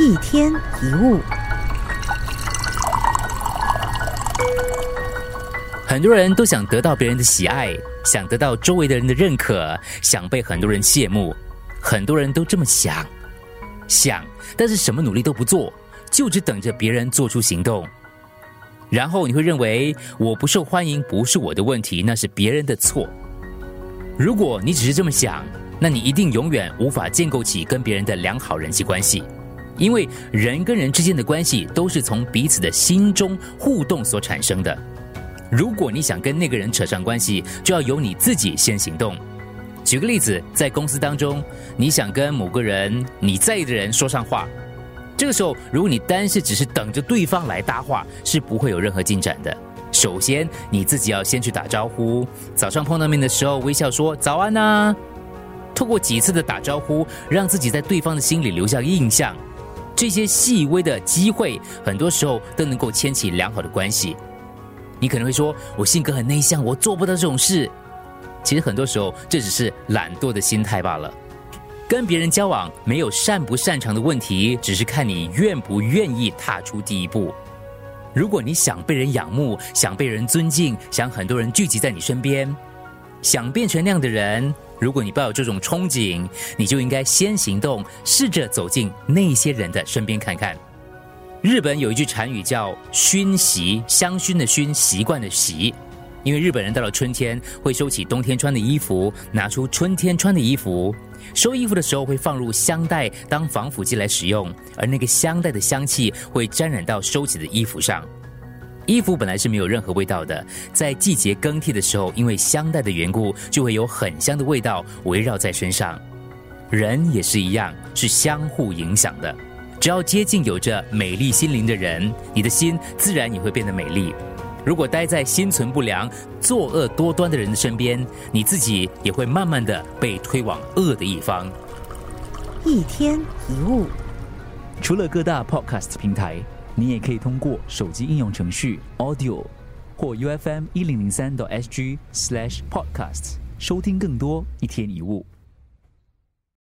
一天一物，很多人都想得到别人的喜爱，想得到周围的人的认可，想被很多人羡慕。很多人都这么想，想，但是什么努力都不做，就只等着别人做出行动。然后你会认为我不受欢迎不是我的问题，那是别人的错。如果你只是这么想，那你一定永远无法建构起跟别人的良好人际关系，因为人跟人之间的关系都是从彼此的心中互动所产生的。如果你想跟那个人扯上关系，就要由你自己先行动。举个例子，在公司当中，你想跟某个人你在意的人说上话，这个时候，如果你单是只是等着对方来搭话，是不会有任何进展的。首先，你自己要先去打招呼，早上碰到面的时候微笑说早安呐。透过几次的打招呼，让自己在对方的心里留下印象，这些细微的机会，很多时候都能够牵起良好的关系。你可能会说，我性格很内向，我做不到这种事。其实很多时候，这只是懒惰的心态罢了。跟别人交往没有擅不擅长的问题，只是看你愿不愿意踏出第一步。如果你想被人仰慕，想被人尊敬，想很多人聚集在你身边，想变成那样的人，如果你抱有这种憧憬，你就应该先行动，试着走进那些人的身边看看。日本有一句禅语叫“熏习”，香薰的熏，习惯的习。因为日本人到了春天会收起冬天穿的衣服，拿出春天穿的衣服。收衣服的时候会放入香袋当防腐剂来使用，而那个香袋的香气会沾染到收起的衣服上。衣服本来是没有任何味道的，在季节更替的时候，因为香袋的缘故，就会有很香的味道围绕在身上。人也是一样，是相互影响的。只要接近有着美丽心灵的人，你的心自然也会变得美丽。如果待在心存不良、作恶多端的人的身边，你自己也会慢慢的被推往恶的一方。一天一物，除了各大 podcast 平台，你也可以通过手机应用程序 Audio 或 U F M 一零零三 SG slash podcast 收听更多一天一物。